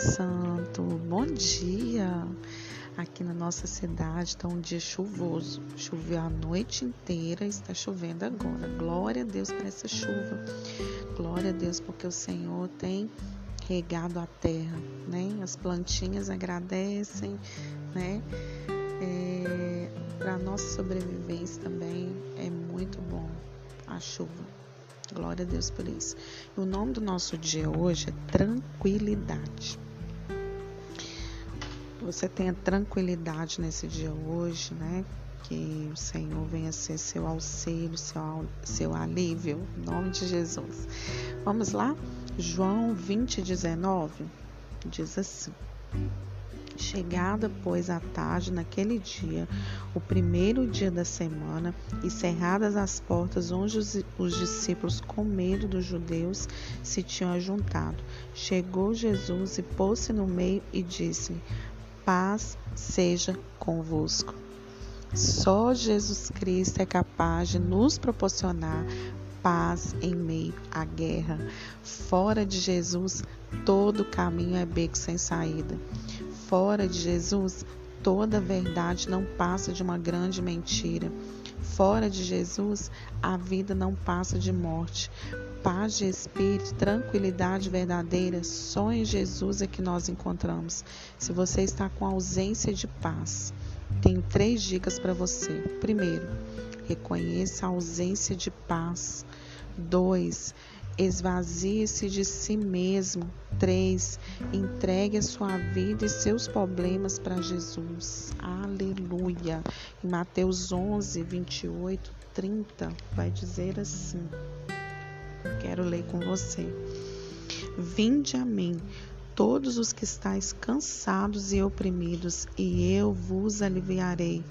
Santo, bom dia. Aqui na nossa cidade está um dia chuvoso. Choveu a noite inteira, está chovendo agora. Glória a Deus por essa chuva. Glória a Deus porque o Senhor tem regado a terra, né? As plantinhas agradecem, né? É, Para nossa sobrevivência também é muito bom a chuva. Glória a Deus por isso. O nome do nosso dia hoje é tranquilidade. Você tenha tranquilidade nesse dia hoje, né? Que o Senhor venha ser seu auxílio, seu, seu alívio, em nome de Jesus. Vamos lá? João 20, 19 diz assim. Chegada, pois, a tarde naquele dia, o primeiro dia da semana, e cerradas as portas onde os, os discípulos, com medo dos judeus, se tinham ajuntado, chegou Jesus e pôs-se no meio e disse-lhe: Paz seja convosco. Só Jesus Cristo é capaz de nos proporcionar paz em meio à guerra. Fora de Jesus, todo caminho é beco sem saída. Fora de Jesus, toda verdade não passa de uma grande mentira. Fora de Jesus, a vida não passa de morte. Paz de espírito, tranquilidade verdadeira, só em Jesus é que nós encontramos. Se você está com ausência de paz, tenho três dicas para você. Primeiro, reconheça a ausência de paz. Dois, esvazie-se de si mesmo. 3. Entregue a sua vida e seus problemas para Jesus. Aleluia. Em Mateus 11, 28, 30, vai dizer assim. Quero ler com você. Vinde a mim, todos os que estáis cansados e oprimidos, e eu vos aliviarei.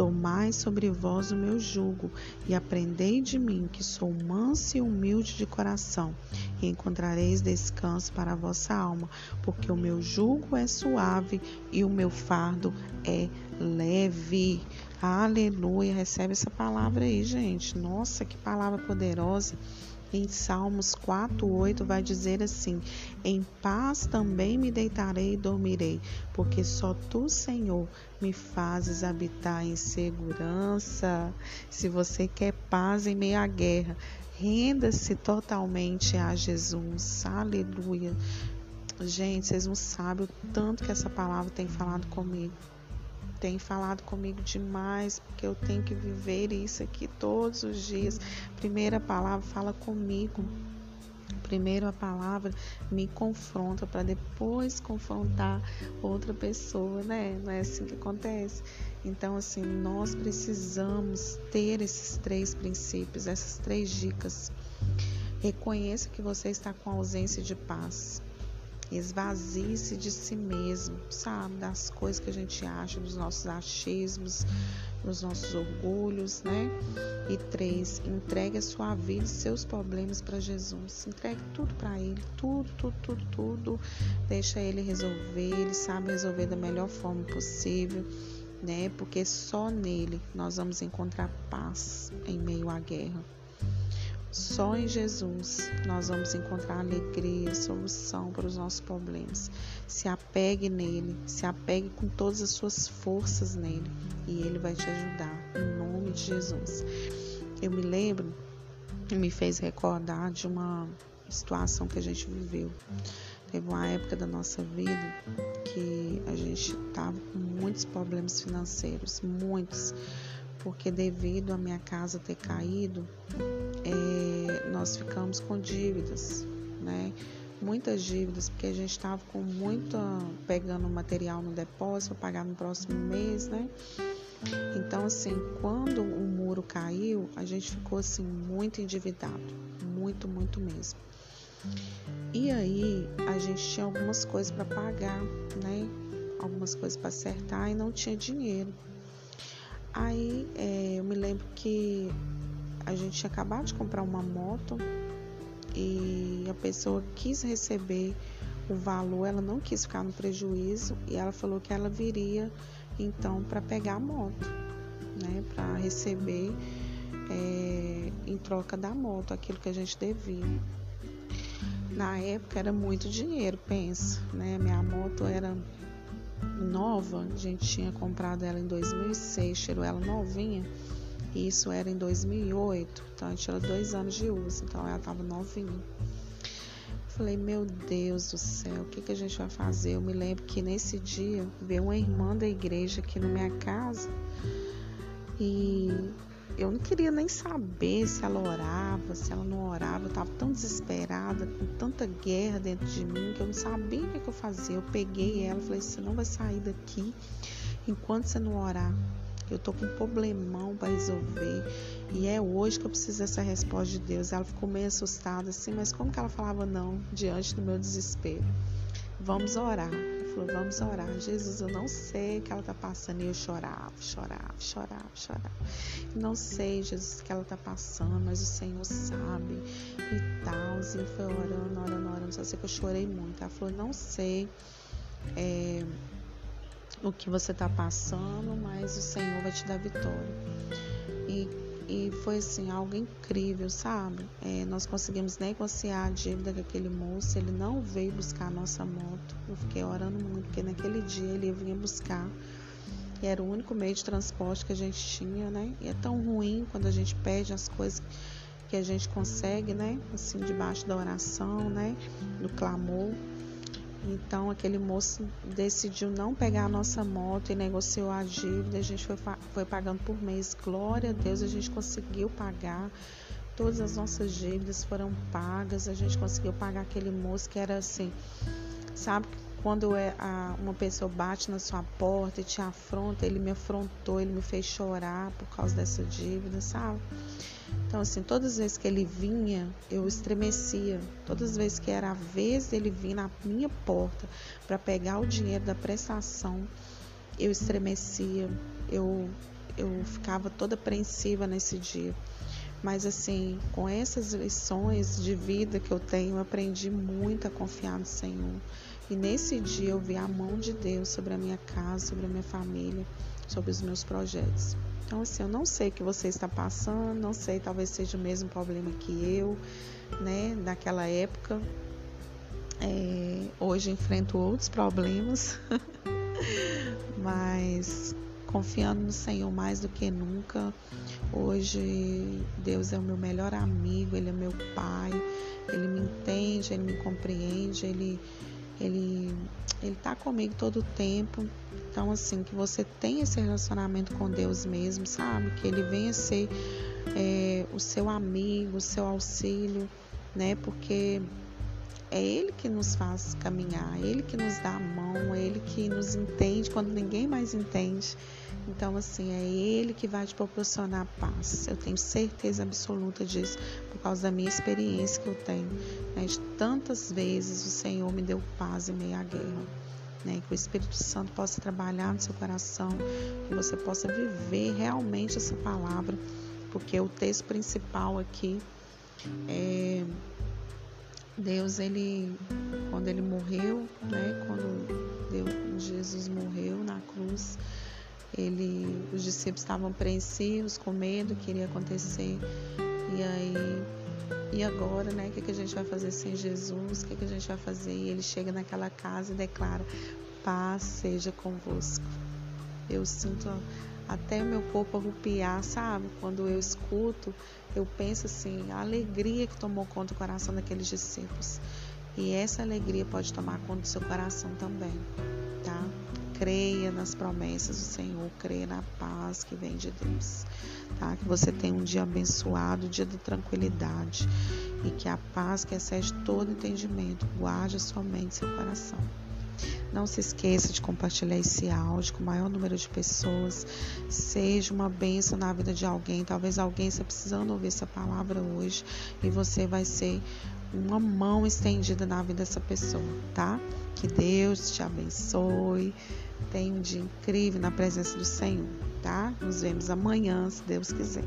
Tomai sobre vós o meu jugo e aprendei de mim, que sou manso e humilde de coração, e encontrareis descanso para a vossa alma, porque o meu jugo é suave e o meu fardo é leve. Aleluia! Recebe essa palavra aí, gente. Nossa, que palavra poderosa em Salmos 4:8 vai dizer assim: Em paz também me deitarei e dormirei, porque só tu, Senhor, me fazes habitar em segurança. Se você quer paz em meio à guerra, renda-se totalmente a Jesus. Aleluia. Gente, vocês não sabem o tanto que essa palavra tem falado comigo tem falado comigo demais, porque eu tenho que viver isso aqui todos os dias. Primeira palavra fala comigo. Primeiro a palavra me confronta para depois confrontar outra pessoa, né? Não é assim que acontece. Então, assim, nós precisamos ter esses três princípios, essas três dicas. Reconheça que você está com ausência de paz. Esvazie-se de si mesmo, sabe? Das coisas que a gente acha, dos nossos achismos, dos nossos orgulhos, né? E três, entregue a sua vida e seus problemas para Jesus. Entregue tudo para Ele, tudo, tudo, tudo, tudo. Deixa Ele resolver, Ele sabe resolver da melhor forma possível. Né? Porque só nele nós vamos encontrar paz em meio à guerra. Só em Jesus nós vamos encontrar alegria, solução para os nossos problemas. Se apegue nele, se apegue com todas as suas forças nele e ele vai te ajudar, em nome de Jesus. Eu me lembro, me fez recordar de uma situação que a gente viveu. Teve uma época da nossa vida que a gente estava com muitos problemas financeiros, muitos porque devido a minha casa ter caído, é, nós ficamos com dívidas, né? Muitas dívidas, porque a gente estava com muita pegando material no depósito para pagar no próximo mês, né? Então, assim, quando o muro caiu, a gente ficou assim muito endividado, muito, muito mesmo. E aí a gente tinha algumas coisas para pagar, né? Algumas coisas para acertar e não tinha dinheiro. Aí é, eu me lembro que a gente tinha acabado de comprar uma moto e a pessoa quis receber o valor, ela não quis ficar no prejuízo e ela falou que ela viria então para pegar a moto, né, para receber é, em troca da moto aquilo que a gente devia. na época era muito dinheiro, pensa, né? Minha moto era nova, a gente tinha comprado ela em 2006, tirou ela novinha. E isso era em 2008, então a gente tinha dois anos de uso, então ela estava novinha. Falei, meu Deus do céu, o que, que a gente vai fazer? Eu me lembro que nesse dia veio uma irmã da igreja aqui na minha casa e eu não queria nem saber se ela orava, se ela não orava. Eu estava tão desesperada, com tanta guerra dentro de mim, que eu não sabia o que, que eu fazia. Eu peguei ela e falei: você não vai sair daqui enquanto você não orar. Eu tô com um problemão para resolver. E é hoje que eu preciso dessa resposta de Deus. Ela ficou meio assustada assim, mas como que ela falava não diante do meu desespero? Vamos orar. Vamos orar. Jesus, eu não sei o que ela tá passando. E eu chorava, chorava, chorava, chorava. Não sei, Jesus, o que ela tá passando, mas o Senhor sabe. E tal. E fui orando, orando, orando. Só sei que eu chorei muito. Ela falou, não sei. É, o que você está passando, mas o Senhor vai te dar vitória. E, e foi assim, algo incrível, sabe? É, nós conseguimos negociar a dívida com aquele moço, ele não veio buscar a nossa moto. Eu fiquei orando muito, porque naquele dia ele vinha buscar. E era o único meio de transporte que a gente tinha, né? E é tão ruim quando a gente pede as coisas que a gente consegue, né? Assim, debaixo da oração, né? Do clamor. Então aquele moço decidiu não pegar a nossa moto e negociou a dívida. A gente foi, foi pagando por mês. Glória a Deus, a gente conseguiu pagar. Todas as nossas dívidas foram pagas. A gente conseguiu pagar aquele moço que era assim, sabe? Quando é uma pessoa bate na sua porta e te afronta, ele me afrontou, ele me fez chorar por causa dessa dívida, sabe? Então, assim, todas as vezes que ele vinha, eu estremecia. Todas as vezes que era a vez dele vir na minha porta para pegar o dinheiro da prestação, eu estremecia. Eu, eu ficava toda apreensiva nesse dia. Mas, assim, com essas lições de vida que eu tenho, eu aprendi muito a confiar no Senhor. E nesse dia eu vi a mão de Deus sobre a minha casa, sobre a minha família, sobre os meus projetos. Então, assim, eu não sei o que você está passando, não sei, talvez seja o mesmo problema que eu, né, naquela época. É, hoje enfrento outros problemas, mas confiando no Senhor mais do que nunca. Hoje, Deus é o meu melhor amigo, Ele é meu Pai, Ele me entende, Ele me compreende, Ele ele ele tá comigo todo o tempo. Então assim, que você tenha esse relacionamento com Deus mesmo, sabe? Que ele venha ser é, o seu amigo, o seu auxílio, né? Porque é Ele que nos faz caminhar, é Ele que nos dá a mão, é Ele que nos entende quando ninguém mais entende. Então, assim, é Ele que vai te proporcionar paz. Eu tenho certeza absoluta disso, por causa da minha experiência que eu tenho. Né? De tantas vezes o Senhor me deu paz em meio à guerra. Né? Que o Espírito Santo possa trabalhar no seu coração, que você possa viver realmente essa palavra, porque o texto principal aqui é Deus, ele, quando ele morreu, né, quando Deus, Jesus morreu na cruz, ele, os discípulos estavam apreensivos, com medo que iria acontecer. E aí, e agora, né? O que, que a gente vai fazer sem Jesus? O que, que a gente vai fazer? E ele chega naquela casa e declara: Paz seja convosco. Eu sinto até meu corpo arrupiar, sabe? Quando eu escuto, eu penso assim, a alegria que tomou conta do coração daqueles discípulos. E essa alegria pode tomar conta do seu coração também, tá? Creia nas promessas do Senhor, creia na paz que vem de Deus, tá? Que você tenha um dia abençoado, um dia de tranquilidade e que a paz que excede todo entendimento guarde a sua mente e seu coração. Não se esqueça de compartilhar esse áudio com o maior número de pessoas. Seja uma bênção na vida de alguém. Talvez alguém esteja precisando ouvir essa palavra hoje e você vai ser uma mão estendida na vida dessa pessoa, tá? Que Deus te abençoe. Tenha um dia incrível na presença do Senhor, tá? Nos vemos amanhã, se Deus quiser.